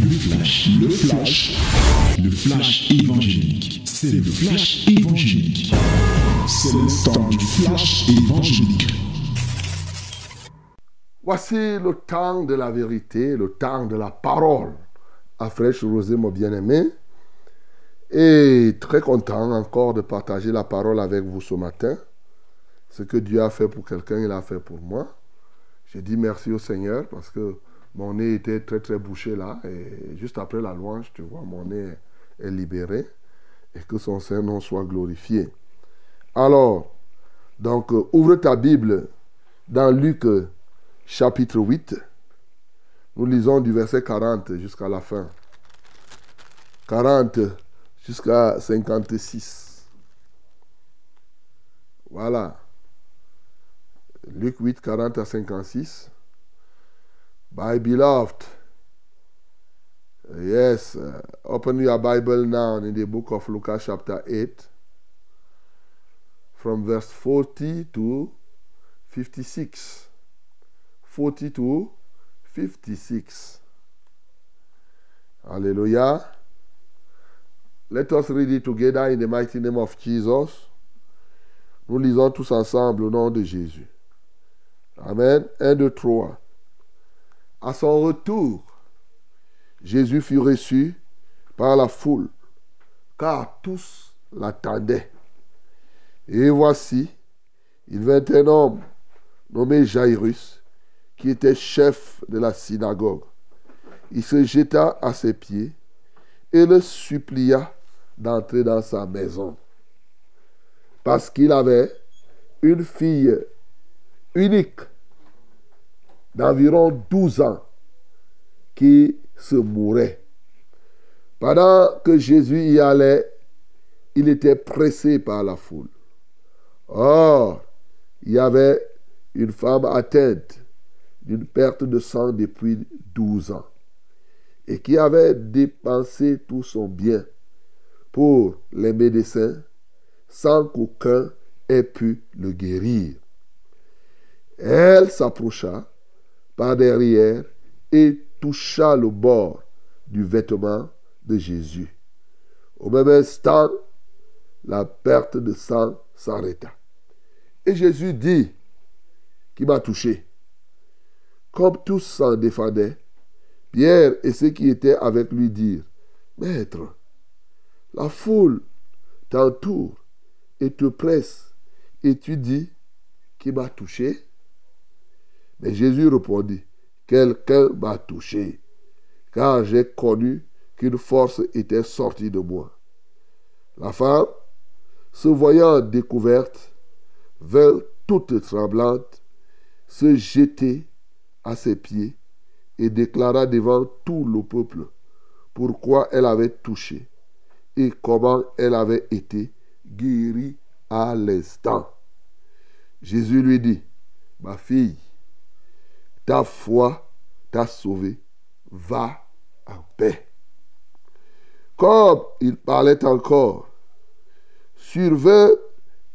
Le flash, le flash, le flash évangélique. C'est le flash évangélique. C'est le temps du flash évangélique. Voici le temps de la vérité, le temps de la parole. À fraîche rosée, mon bien-aimé. Et très content encore de partager la parole avec vous ce matin. Ce que Dieu a fait pour quelqu'un, il a fait pour moi. J'ai dit merci au Seigneur parce que mon nez était très très bouché là. Et juste après la louange, tu vois, mon nez est libéré. Et que son Saint-Nom soit glorifié. Alors, donc, euh, ouvre ta Bible dans Luc euh, chapitre 8. Nous lisons du verset 40 jusqu'à la fin. 40 jusqu'à 56. Voilà. Luc 8, 40 à 56. My beloved, yes, uh, open your Bible now in the book of Luke chapter 8, from verse 40 to 56. 40 to 56. Hallelujah. Let us read it together in the mighty name of Jesus. Nous lisons tous ensemble au nom de Jésus. Amen. 1, 2, 3. À son retour, Jésus fut reçu par la foule, car tous l'attendaient. Et voici, il vint un homme nommé Jairus, qui était chef de la synagogue. Il se jeta à ses pieds et le supplia d'entrer dans sa maison. Parce qu'il avait une fille unique d'environ 12 ans qui se mourait. Pendant que Jésus y allait, il était pressé par la foule. Or, il y avait une femme atteinte d'une perte de sang depuis 12 ans et qui avait dépensé tout son bien pour les médecins sans qu'aucun ait pu le guérir. Elle s'approcha par derrière et toucha le bord du vêtement de Jésus. Au même instant, la perte de sang s'arrêta. Et Jésus dit, qui m'a touché. Comme tous s'en défendaient, Pierre et ceux qui étaient avec lui dirent, Maître, la foule t'entoure et te presse, et tu dis, qui m'a touché? Mais Jésus répondit, Quelqu'un m'a touché, car j'ai connu qu'une force était sortie de moi. La femme, se voyant découverte, vint toute tremblante se jeter à ses pieds et déclara devant tout le peuple pourquoi elle avait touché et comment elle avait été guérie à l'instant. Jésus lui dit, ma fille, ta foi t'a sauvée, va en paix. Comme il parlait encore, survint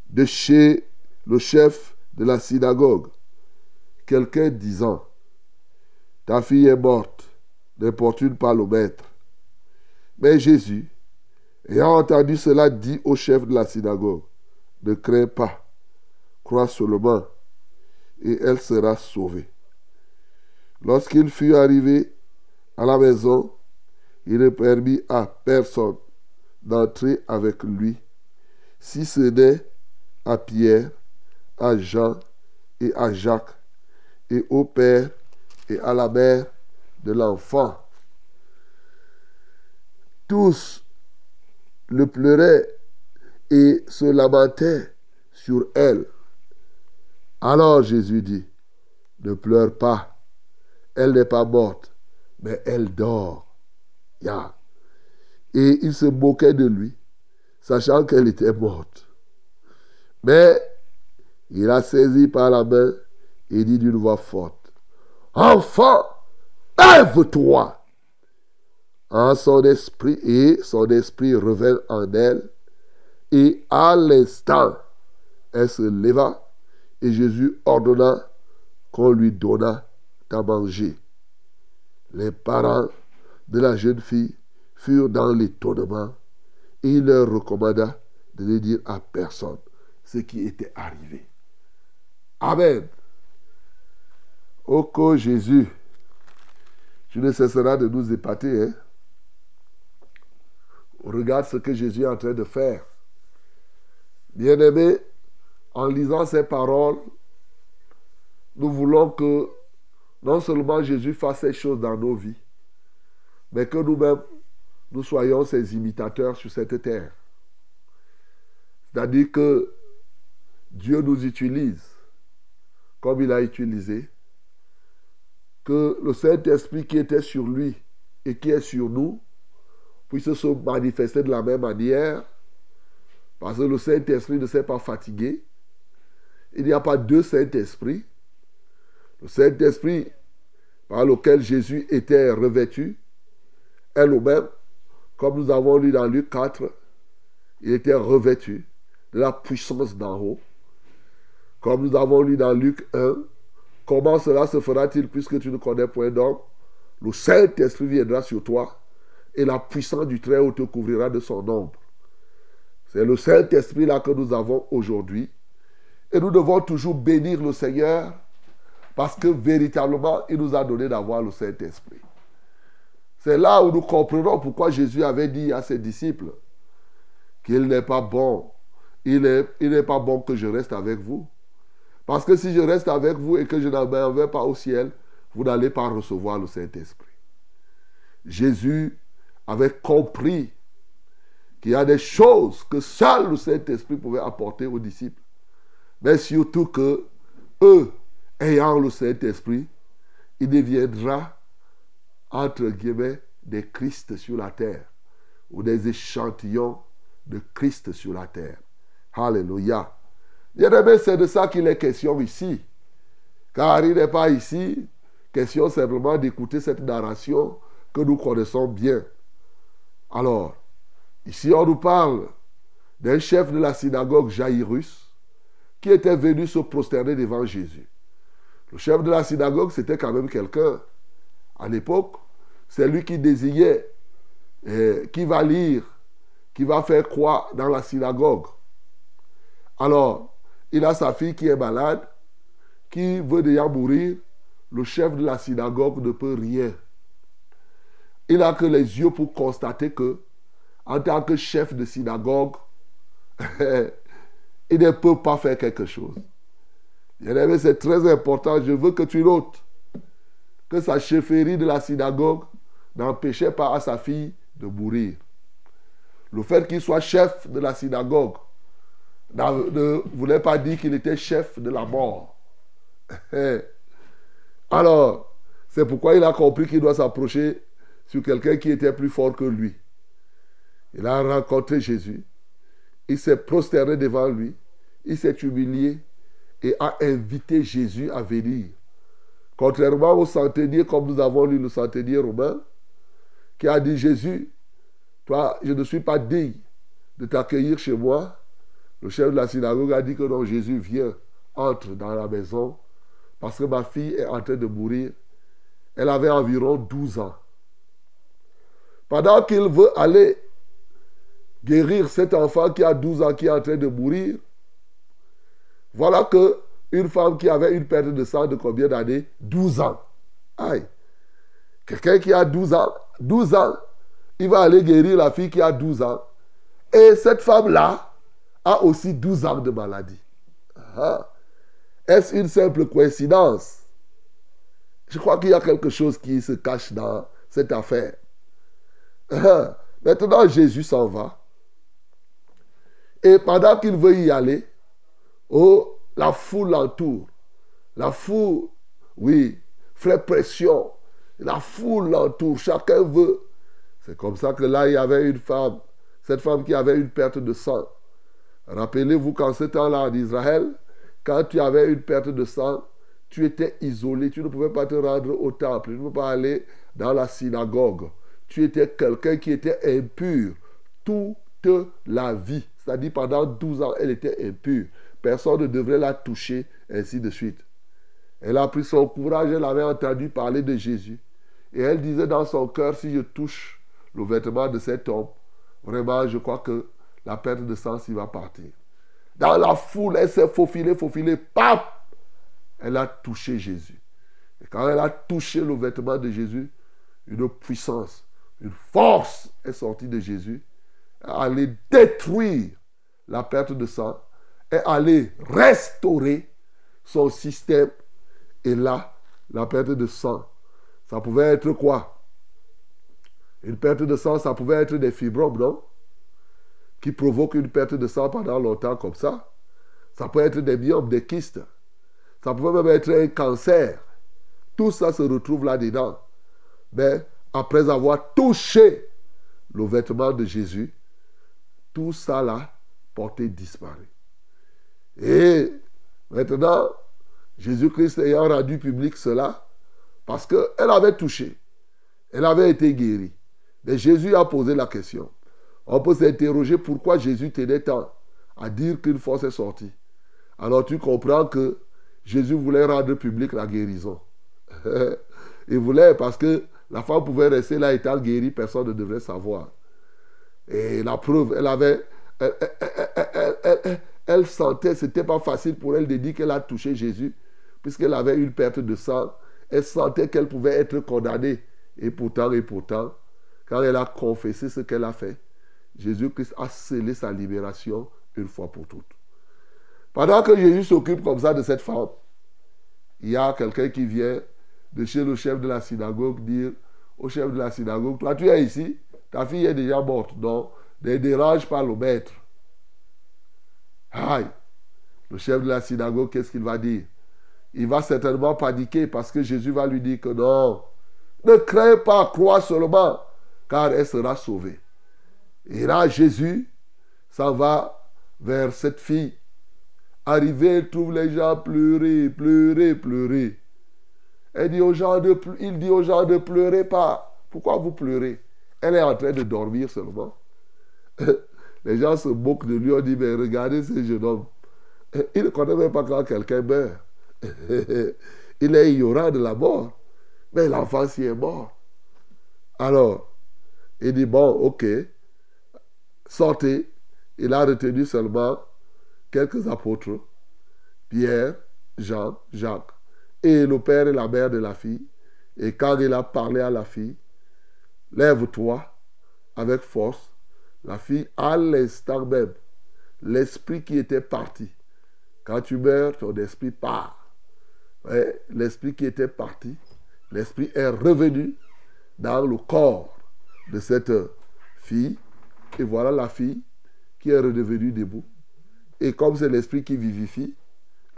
de chez le chef de la synagogue quelqu'un disant, ta fille est morte, n'importune pas le maître. Mais Jésus, ayant entendu cela, dit au chef de la synagogue, ne crains pas, crois seulement, et elle sera sauvée. Lorsqu'il fut arrivé à la maison, il ne permit à personne d'entrer avec lui, si ce n'est à Pierre, à Jean et à Jacques, et au père et à la mère de l'enfant. Tous le pleuraient et se lamentaient sur elle. Alors Jésus dit, ne pleure pas, elle n'est pas morte, mais elle dort. Et il se moquait de lui, sachant qu'elle était morte. Mais il a saisi par la main et dit d'une voix forte, Enfant, lève-toi. En son esprit et son esprit revint en elle, et à l'instant, elle se leva, et Jésus ordonna qu'on lui donnât à manger. Les parents de la jeune fille furent dans l'étonnement et il leur recommanda de ne dire à personne ce qui était arrivé. Amen. Ô oh, Jésus, tu ne cesseras de nous épater. Hein? Regarde ce que Jésus est en train de faire. Bien-aimé, en lisant ces paroles, nous voulons que non seulement Jésus fasse ces choses dans nos vies, mais que nous-mêmes, nous soyons ses imitateurs sur cette terre. C'est-à-dire que Dieu nous utilise comme il a utilisé, que le Saint-Esprit qui était sur lui et qui est sur nous puisse se manifester de la même manière, parce que le Saint-Esprit ne s'est pas fatigué. Il n'y a pas deux Saint-Esprits. Le Saint-Esprit par lequel Jésus était revêtu est le même, comme nous avons lu dans Luc 4, il était revêtu de la puissance d'en haut. Comme nous avons lu dans Luc 1, comment cela se fera-t-il puisque tu ne connais point d'homme? Le Saint-Esprit viendra sur toi et la puissance du Très-Haut te couvrira de son ombre. C'est le Saint-Esprit là que nous avons aujourd'hui. Et nous devons toujours bénir le Seigneur parce que véritablement, il nous a donné d'avoir le Saint-Esprit. C'est là où nous comprenons pourquoi Jésus avait dit à ses disciples qu'il n'est pas bon. Il n'est pas bon que je reste avec vous. Parce que si je reste avec vous et que je n'en vais pas au ciel, vous n'allez pas recevoir le Saint-Esprit. Jésus avait compris qu'il y a des choses que seul le Saint-Esprit pouvait apporter aux disciples. Mais surtout que eux, ayant le Saint-Esprit, il deviendra, entre guillemets, des Christ sur la terre ou des échantillons de Christ sur la terre. Alléluia. Bien-aimé, c'est de ça qu'il est question ici. Car il n'est pas ici question simplement d'écouter cette narration que nous connaissons bien. Alors, ici on nous parle d'un chef de la synagogue Jairus qui était venu se prosterner devant Jésus. Le chef de la synagogue, c'était quand même quelqu'un. À l'époque, c'est lui qui désignait eh, qui va lire, qui va faire quoi dans la synagogue. Alors, il a sa fille qui est malade, qui veut déjà mourir. Le chef de la synagogue ne peut rien. Il n'a que les yeux pour constater que, en tant que chef de synagogue, il ne peut pas faire quelque chose. C'est très important. Je veux que tu notes que sa chefferie de la synagogue n'empêchait pas à sa fille de mourir. Le fait qu'il soit chef de la synagogue ne voulait pas dire qu'il était chef de la mort. Alors, c'est pourquoi il a compris qu'il doit s'approcher sur quelqu'un qui était plus fort que lui. Il a rencontré Jésus. Il s'est prosterné devant lui. Il s'est humilié et a invité Jésus à venir. Contrairement au centenier, comme nous avons lu le centenier romain, qui a dit Jésus, toi, je ne suis pas digne de t'accueillir chez moi, le chef de la synagogue a dit que non, Jésus vient, entre dans la maison, parce que ma fille est en train de mourir. Elle avait environ 12 ans. Pendant qu'il veut aller guérir cet enfant qui a 12 ans, qui est en train de mourir, voilà que une femme qui avait une perte de sang de combien d'années? 12 ans. Aïe. Quelqu'un qui a 12 ans, 12 ans, il va aller guérir la fille qui a 12 ans. Et cette femme-là, a aussi 12 ans de maladie. Ah. Est-ce une simple coïncidence? Je crois qu'il y a quelque chose qui se cache dans cette affaire. Ah. Maintenant, Jésus s'en va. Et pendant qu'il veut y aller, oh, la foule l'entoure. La foule, oui, fait pression. La foule l'entoure. Chacun veut. C'est comme ça que là, il y avait une femme. Cette femme qui avait une perte de sang. Rappelez-vous qu'en ce temps-là en Israël, quand tu avais une perte de sang, tu étais isolé, tu ne pouvais pas te rendre au temple, tu ne pouvais pas aller dans la synagogue. Tu étais quelqu'un qui était impur toute la vie. C'est-à-dire pendant 12 ans, elle était impure. Personne ne devrait la toucher, ainsi de suite. Elle a pris son courage, elle avait entendu parler de Jésus. Et elle disait dans son cœur, si je touche le vêtement de cet homme, vraiment, je crois que la perte de sang s'y va partir. Dans la foule, elle s'est faufilée, faufilée, paf Elle a touché Jésus. Et quand elle a touché le vêtement de Jésus, une puissance, une force est sortie de Jésus, allait détruire la perte de sang, et aller restaurer son système. Et là, la perte de sang, ça pouvait être quoi? Une perte de sang, ça pouvait être des fibromes, non? Qui provoquent une perte de sang pendant longtemps comme ça. Ça peut être des biomes, des kystes. Ça pouvait même être un cancer. Tout ça se retrouve là-dedans. Mais après avoir touché le vêtement de Jésus, tout ça là, porté disparu. Et maintenant, Jésus-Christ ayant rendu public cela, parce qu'elle avait touché, elle avait été guérie. Mais Jésus a posé la question. On peut s'interroger pourquoi Jésus tenait tant à dire qu'une force est sortie. Alors tu comprends que Jésus voulait rendre public la guérison. Il voulait parce que la femme pouvait rester là étant guérie, personne ne devrait savoir. Et la preuve, elle avait... sentait, ce n'était pas facile pour elle de dire qu'elle a touché Jésus, puisqu'elle avait une perte de sang. Elle sentait qu'elle pouvait être condamnée. Et pourtant, et pourtant, quand elle a confessé ce qu'elle a fait, Jésus-Christ a scellé sa libération une fois pour toutes. Pendant que Jésus s'occupe comme ça de cette femme, il y a quelqu'un qui vient de chez le chef de la synagogue dire au chef de la synagogue, toi tu es ici, ta fille est déjà morte, donc ne dérange pas le maître. Aïe, le chef de la synagogue, qu'est-ce qu'il va dire? Il va certainement paniquer parce que Jésus va lui dire que non, ne crains pas, crois seulement, car elle sera sauvée. Et là, Jésus s'en va vers cette fille. Arrivé, il trouve les gens pleurer, pleurer, pleurer. Elle dit aux gens de, il dit aux gens de pleurer pas. Pourquoi vous pleurez? Elle est en train de dormir seulement. Les gens se moquent de lui. On dit, mais regardez ce jeune homme. Il ne connaît même pas quand quelqu'un meurt. Il est ignorant de la mort. Mais l'enfant s'y est mort. Alors, il dit, bon, ok, sortez. Il a retenu seulement quelques apôtres. Pierre, Jean, Jacques et le père et la mère de la fille. Et quand il a parlé à la fille, lève-toi avec force. La fille, à l'instant même, l'esprit qui était parti. Quand tu meurs, ton esprit part. L'esprit qui était parti, l'esprit est revenu dans le corps de cette fille. Et voilà la fille qui est redevenue debout. Et comme c'est l'esprit qui vivifie,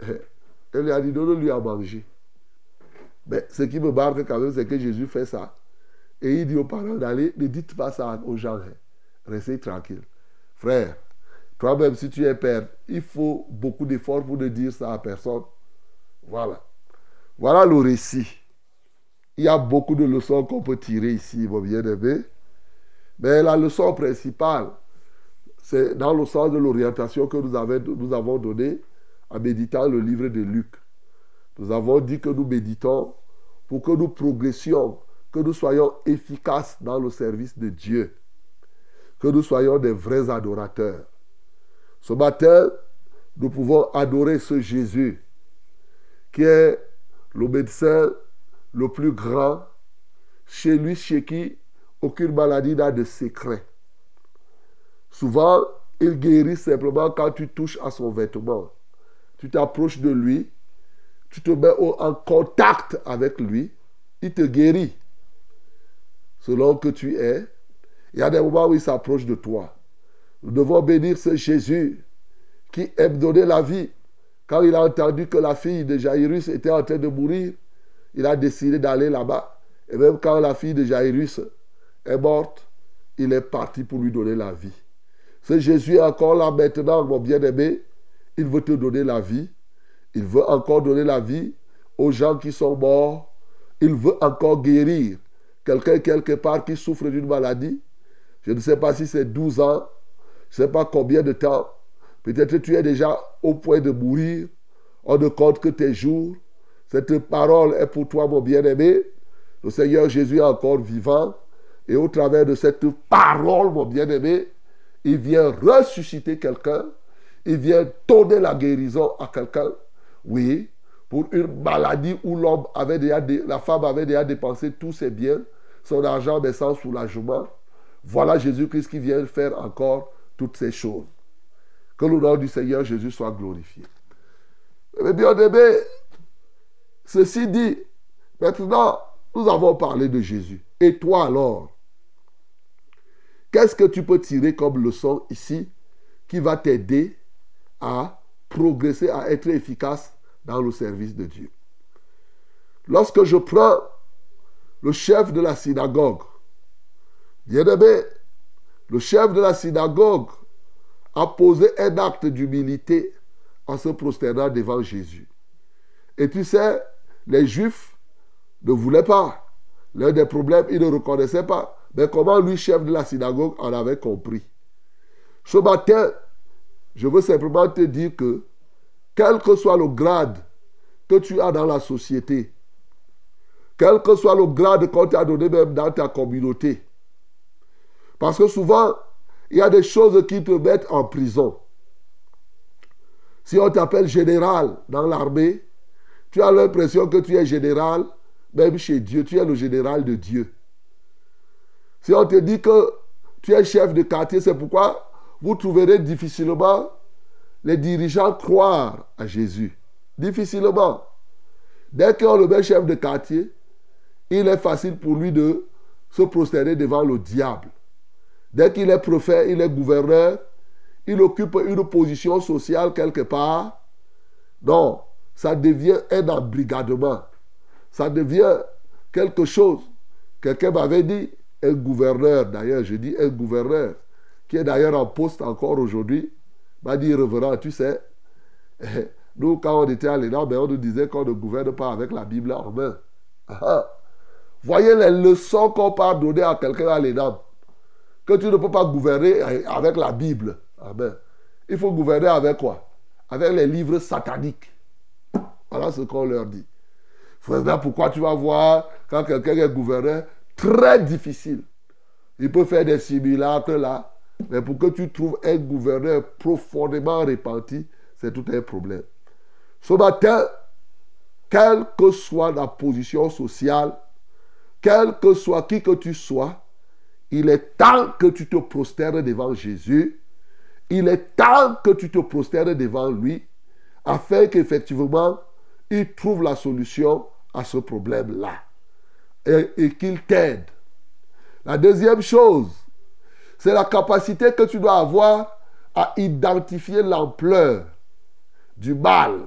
elle lui a dit, donne-lui à manger. Mais ce qui me marque quand même, c'est que Jésus fait ça. Et il dit aux parents d'aller, ne dites pas ça aux gens. Restez tranquille. Frère, toi-même, si tu es père, il faut beaucoup d'efforts pour ne dire ça à personne. Voilà. Voilà le récit. Il y a beaucoup de leçons qu'on peut tirer ici, mon bien-aimé. Mais la leçon principale, c'est dans le sens de l'orientation que nous, nous avons donnée en méditant le livre de Luc. Nous avons dit que nous méditons pour que nous progressions, que nous soyons efficaces dans le service de Dieu, que nous soyons des vrais adorateurs. Ce matin, nous pouvons adorer ce Jésus qui est le médecin le plus grand, chez lui, chez qui aucune maladie n'a de secret. Souvent, il guérit simplement quand tu touches à son vêtement. Tu t'approches de lui tu te mets en contact avec lui, il te guérit selon que tu es. Il y a des moments où il s'approche de toi. Nous devons bénir ce Jésus qui aime donner la vie. Quand il a entendu que la fille de Jairus était en train de mourir, il a décidé d'aller là-bas. Et même quand la fille de Jairus est morte, il est parti pour lui donner la vie. Ce Jésus est encore là maintenant, mon bien-aimé. Il veut te donner la vie. Il veut encore donner la vie aux gens qui sont morts. Il veut encore guérir quelqu'un quelque part qui souffre d'une maladie. Je ne sais pas si c'est 12 ans, je ne sais pas combien de temps. Peut-être tu es déjà au point de mourir. On ne compte que tes jours. Cette parole est pour toi, mon bien-aimé. le Seigneur Jésus est encore vivant. Et au travers de cette parole, mon bien-aimé, il vient ressusciter quelqu'un. Il vient donner la guérison à quelqu'un. Oui, pour une maladie où l'homme avait déjà, la femme avait déjà dépensé tous ses biens, son argent, mais sans soulagement. Voilà Jésus-Christ qui vient faire encore toutes ces choses. Que le nom du Seigneur Jésus soit glorifié. Mais bien aimé, ceci dit, maintenant, nous avons parlé de Jésus. Et toi alors Qu'est-ce que tu peux tirer comme leçon ici qui va t'aider à progresser, à être efficace dans le service de Dieu? Lorsque je prends le chef de la synagogue, bien aimé, le chef de la synagogue a posé un acte d'humilité en se prosternant devant Jésus. Et tu sais, les Juifs ne voulaient pas. L'un des problèmes, ils ne reconnaissaient pas. Mais comment lui, chef de la synagogue, en avait compris? Ce matin, je veux simplement te dire que, quel que soit le grade que tu as dans la société, quel que soit le grade qu'on t'a donné même dans ta communauté, parce que souvent, il y a des choses qui te mettent en prison. Si on t'appelle général dans l'armée, tu as l'impression que tu es général, même chez Dieu, tu es le général de Dieu. Si on te dit que tu es chef de quartier, c'est pourquoi vous trouverez difficilement les dirigeants croire à Jésus. Difficilement. Dès qu'on le met chef de quartier, il est facile pour lui de se prosterner devant le diable. Dès qu'il est prophète, il est gouverneur, il occupe une position sociale quelque part. Non, ça devient un embrigadement. Ça devient quelque chose. Quelqu'un m'avait dit, un gouverneur, d'ailleurs, je dis un gouverneur, qui est d'ailleurs en poste encore aujourd'hui, m'a dit, reverend, tu sais, nous, quand on était à l'ENAM, ben, on nous disait qu'on ne gouverne pas avec la Bible en main. Ah, ah. Voyez les leçons qu'on peut donner à quelqu'un à l'ENAM que tu ne peux pas gouverner avec la Bible. Amen. Il faut gouverner avec quoi? Avec les livres sataniques. Voilà ce qu'on leur dit. Frère, pourquoi tu vas voir quand quelqu'un est gouverneur? Très difficile. Il peut faire des simulacres là, mais pour que tu trouves un gouverneur profondément repenti, c'est tout un problème. Ce matin, quelle que soit la position sociale, quel que soit qui que tu sois, il est temps que tu te prosternes devant Jésus. Il est temps que tu te prosternes devant lui afin qu'effectivement, il trouve la solution à ce problème-là et, qu'il t'aide. La deuxième chose, c'est la capacité que tu dois avoir à identifier l'ampleur du mal.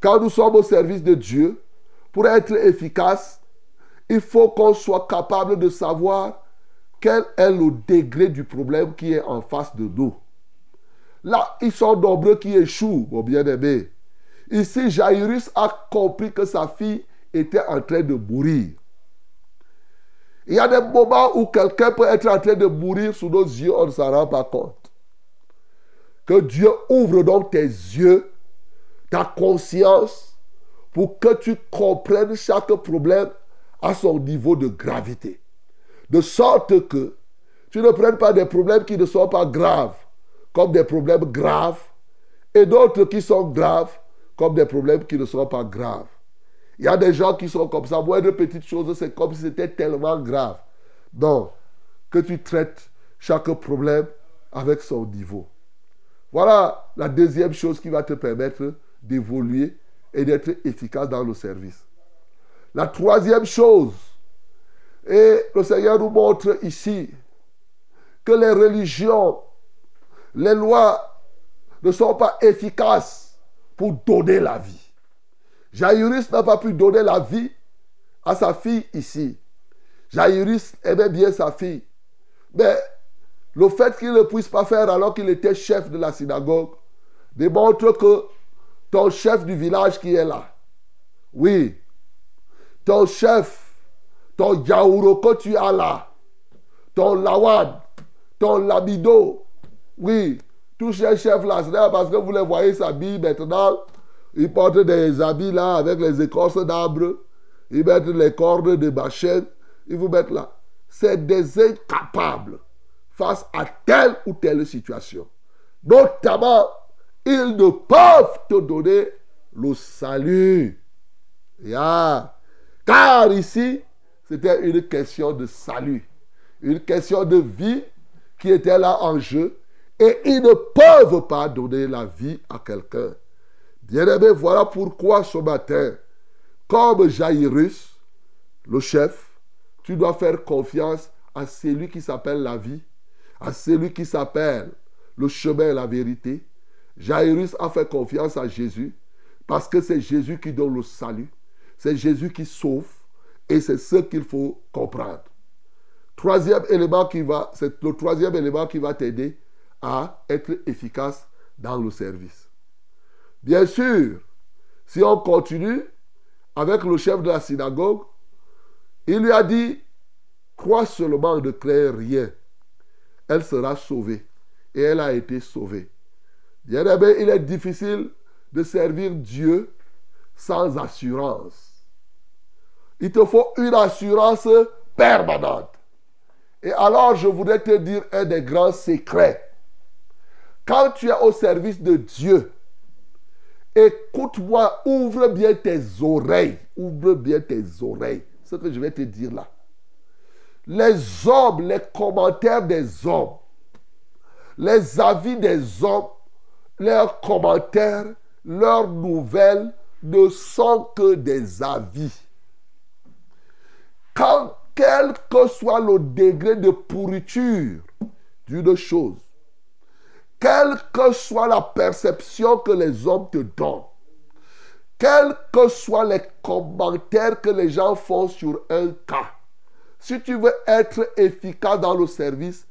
Quand nous sommes au service de Dieu, pour être efficace, il faut qu'on soit capable de savoir quel est le degré du problème qui est en face de nous? Là, ils sont nombreux qui échouent, mon bien-aimé. Ici, Jairus a compris que sa fille était en train de mourir. Il y a des moments où quelqu'un peut être en train de mourir sous nos yeux, on ne s'en rend pas compte. Que Dieu ouvre donc tes yeux, ta conscience, pour que tu comprennes chaque problème à son niveau de gravité. De sorte que tu ne prennes pas des problèmes qui ne sont pas graves comme des problèmes graves et d'autres qui sont graves comme des problèmes qui ne sont pas graves. Il y a des gens qui sont comme ça. de petites choses, c'est comme si c'était tellement grave. Donc, que tu traites chaque problème avec son niveau. Voilà la deuxième chose qui va te permettre d'évoluer et d'être efficace dans le service. La troisième chose, et le Seigneur nous montre ici que les religions, les lois ne sont pas efficaces pour donner la vie. Jairus n'a pas pu donner la vie à sa fille ici. Jairus aimait bien sa fille. Mais le fait qu'il ne puisse pas faire alors qu'il était chef de la synagogue démontre que ton chef du village qui est là, oui, ton chef ton yaouro que tu as là, ton lawad, ton labido, oui, tous ces chefs-là, parce que vous les voyez s'habiller maintenant, ils portent des habits là avec les écorces d'arbres. ils mettent les cordes de bachène, ils vous mettent là. C'est des incapables face à telle ou telle situation. Notamment, ils ne peuvent te donner le salut. Car ici, c'était une question de salut, une question de vie qui était là en jeu. Et ils ne peuvent pas donner la vie à quelqu'un. Bien-aimé, voilà pourquoi ce matin, comme Jairus, le chef, tu dois faire confiance à celui qui s'appelle la vie, à celui qui s'appelle le chemin et la vérité. Jairus a fait confiance à Jésus parce que c'est Jésus qui donne le salut. C'est Jésus qui sauve. Et c'est ce qu'il faut comprendre. Troisième élément qui va, c'est le troisième élément qui va t'aider à être efficace dans le service. Bien sûr, si on continue avec le chef de la synagogue, il lui a dit, crois seulement ne créer rien. Elle sera sauvée. Et elle a été sauvée. Bien aimé, il est difficile de servir Dieu sans assurance. Il te faut une assurance permanente. Et alors, je voudrais te dire un des grands secrets. Quand tu es au service de Dieu, écoute-moi, ouvre bien tes oreilles. Ouvre bien tes oreilles. Ce que je vais te dire là. Les hommes, les commentaires des hommes, les avis des hommes, leurs commentaires, leurs nouvelles ne sont que des avis. Quel que soit le degré de pourriture d'une chose, quelle que soit la perception que les hommes te donnent, quels que soient les commentaires que les gens font sur un cas, si tu veux être efficace dans le service,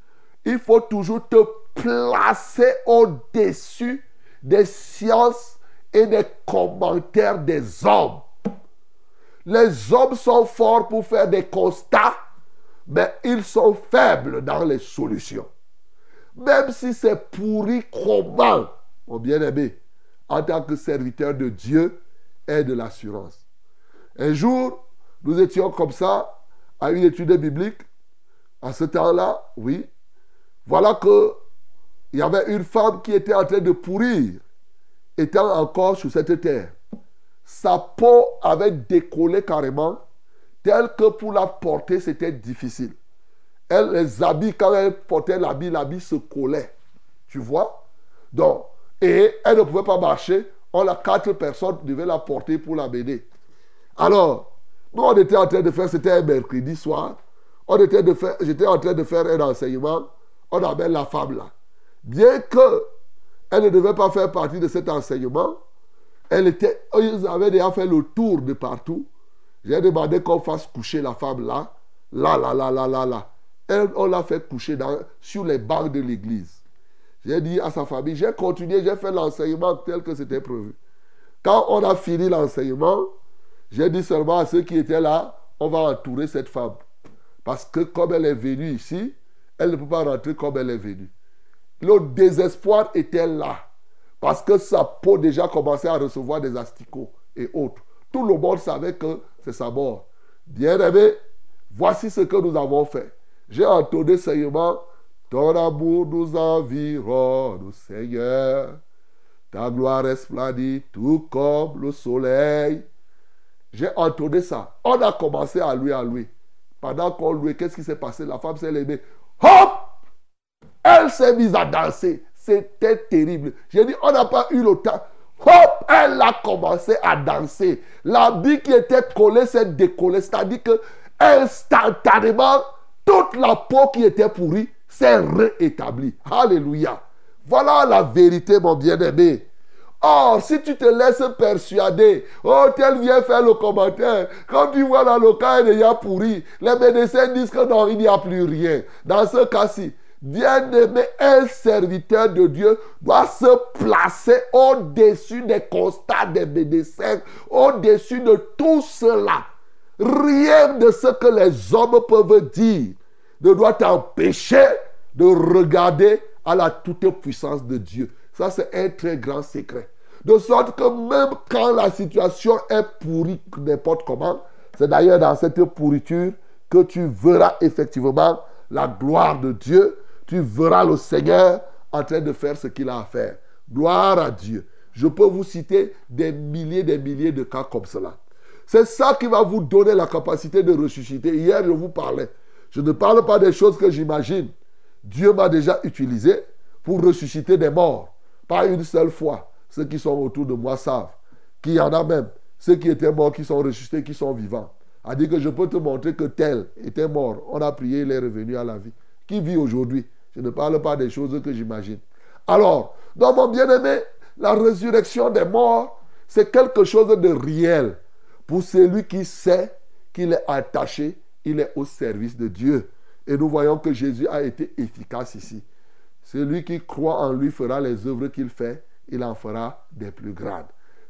il faut toujours te placer au-dessus des sciences et des commentaires des hommes. Les hommes sont forts pour faire des constats, mais ils sont faibles dans les solutions. Même si c'est pourri, comment, mon bien-aimé, en tant que serviteur de Dieu, est de l'assurance. Un jour, nous étions comme ça à une étude biblique. À ce temps-là, oui. Voilà que il y avait une femme qui était en train de pourrir, étant encore sur cette terre. Sa peau avait décollé carrément, tel que pour la porter, c'était difficile. Elle, les habits, quand elle portait l'habit, l'habit se collait. Tu vois? Donc, et elle ne pouvait pas marcher. On a quatre personnes devaient la porter pour la mener. Alors, nous, on était en train de faire, c'était un mercredi soir. On était de faire, j'étais en train de faire un enseignement. On amène la femme là. Bien que elle ne devait pas faire partie de cet enseignement, elle était, ils avaient déjà fait le tour de partout. J'ai demandé qu'on fasse coucher la femme là, là, là, là, là, là, là. Elle, on l'a fait coucher sur les bancs de l'église. J'ai dit à sa famille, j'ai continué, j'ai fait l'enseignement tel que c'était prévu. Quand on a fini l'enseignement, j'ai dit seulement à ceux qui étaient là, on va entourer cette femme. Parce que comme elle est venue ici, elle ne peut pas rentrer comme elle est venue. Le désespoir était là. Parce que sa peau déjà commençait à recevoir des asticots et autres. Tout le monde savait que c'est sa mort. Bien aimé, voici ce que nous avons fait. J'ai entonné seulement Ton amour nous environne, Seigneur. Ta gloire resplendit tout comme le soleil. J'ai entonné ça. On a commencé à louer, à louer. Pendant qu'on louait, qu'est-ce qui s'est passé? La femme s'est levée. Hop Elle s'est mise à danser. C'était terrible. J'ai dit, on n'a pas eu le temps. Hop Elle a commencé à danser. L'habit qui était collé s'est décollé. C'est-à-dire que instantanément, toute la peau qui était pourrie s'est réétablie. Alléluia. Voilà la vérité, mon bien-aimé. Or, si tu te laisses persuader, oh, tel vient faire le commentaire, quand tu vois dans le cas, il est pourri, les médecins disent que non, il n'y a plus rien. Dans ce cas-ci, bien-aimé, un serviteur de Dieu doit se placer au-dessus des constats des médecins, au-dessus de tout cela. Rien de ce que les hommes peuvent dire ne doit t'empêcher de regarder à la toute-puissance de Dieu. Ça, c'est un très grand secret. De sorte que même quand la situation est pourrie n'importe comment, C'est d'ailleurs dans cette pourriture que tu verras effectivement la gloire de Dieu. Tu verras le Seigneur en train de faire ce qu'il a à faire. Gloire à Dieu. Je peux vous citer des milliers, des milliers de cas comme cela. C'est ça qui va vous donner la capacité de ressusciter. Hier, je vous parlais. Je ne parle pas des choses que j'imagine. Dieu m'a déjà utilisé pour ressusciter des morts. Pas une seule fois. Ceux qui sont autour de moi savent qu'il y en a même. Ceux qui étaient morts, qui sont ressuscités, qui sont vivants. A dit que je peux te montrer que tel était mort. On a prié, il est revenu à la vie. Qui vit aujourd'hui? Je ne parle pas des choses que j'imagine. Alors, dans mon bien-aimé, la résurrection des morts, c'est quelque chose de réel pour celui qui sait qu'il est attaché, il est au service de Dieu. Et nous voyons que Jésus a été efficace ici. Celui qui croit en lui fera les œuvres qu'il fait, il en fera des plus grandes.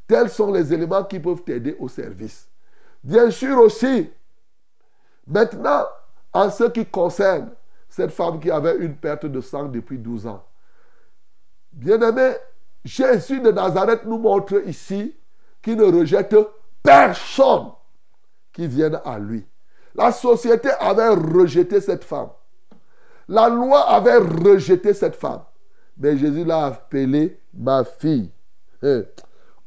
Tels sont les éléments qui peuvent t'aider au service. Bien sûr aussi, maintenant, en ce qui concerne cette femme qui avait une perte de sang depuis 12 ans. Bien-aimé, Jésus de Nazareth nous montre ici qu'il ne rejette personne qui vienne à lui. La société avait rejeté cette femme. La loi avait rejeté cette femme. Mais Jésus l'a appelée ma fille. Eh,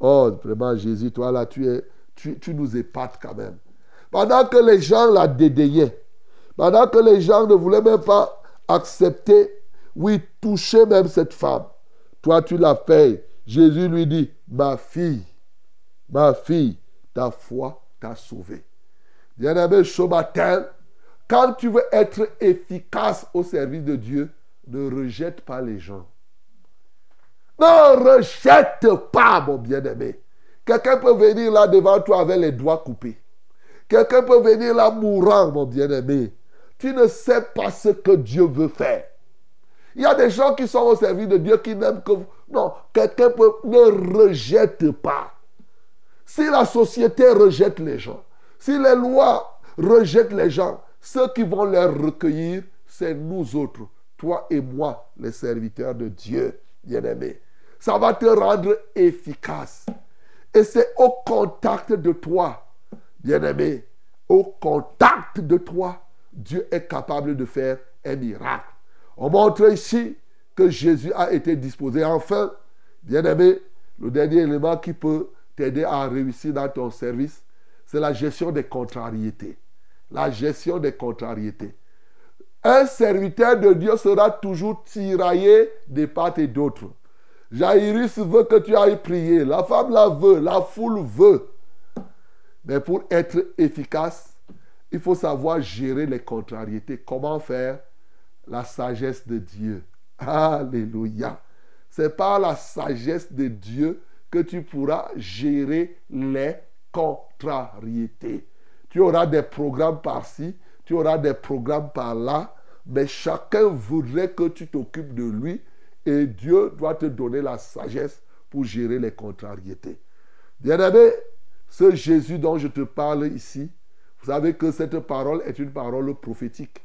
oh, vraiment, Jésus, toi là, tu, tu, tu nous épates quand même. Pendant que les gens la dédaignaient, pendant que les gens ne voulaient même pas accepter, oui, toucher même cette femme, toi tu la payes. Jésus lui dit, ma fille, ma fille, ta foi t'a sauvé. Bien-aimé, ce matin, quand tu veux être efficace au service de Dieu, ne rejette pas les gens. Ne rejette pas, mon bien-aimé. Quelqu'un peut venir là devant toi avec les doigts coupés. Quelqu'un peut venir là mourant, mon bien-aimé. Tu ne sais pas ce que Dieu veut faire. Il y a des gens qui sont au service de Dieu qui n'aiment que vous. Non, quelqu'un. Ne rejette pas. Si la société rejette les gens, si les lois rejettent les gens, ceux qui vont les recueillir, c'est nous autres, toi et moi, les serviteurs de Dieu, bien-aimés. Ça va te rendre efficace. Et c'est au contact de toi, bien-aimé, au contact de toi, Dieu est capable de faire un miracle. On montre ici que Jésus a été disposé. Enfin, bien-aimé, le dernier élément qui peut t'aider à réussir dans ton service, c'est la gestion des contrariétés. La gestion des contrariétés. Un serviteur de Dieu sera toujours tiraillé de part et d'autre. Jairus veut que tu ailles prier. La femme la veut. La foule veut. Mais pour être efficace, il faut savoir gérer les contrariétés. Comment faire? La sagesse de Dieu. Alléluia. C'est par la sagesse de Dieu que tu pourras gérer les contrariétés. Tu auras des programmes par-ci, tu auras des programmes par-là, mais chacun voudrait que tu t'occupes de lui et Dieu doit te donner la sagesse pour gérer les contrariétés. Bien-aimé, ce Jésus dont je te parle ici, vous savez que cette parole est une parole prophétique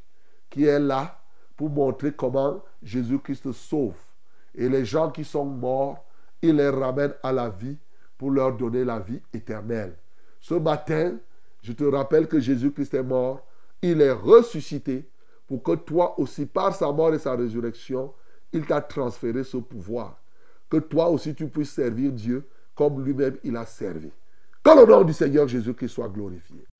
qui est là pour montrer comment Jésus-Christ sauve. Et les gens qui sont morts, il les ramène à la vie pour leur donner la vie éternelle. Ce matin, je te rappelle que Jésus-Christ est mort, il est ressuscité pour que toi aussi, par sa mort et sa résurrection, il t'a transféré ce pouvoir. Que toi aussi, tu puisses servir Dieu comme lui-même il a servi. Que le nom du Seigneur Jésus-Christ soit glorifié.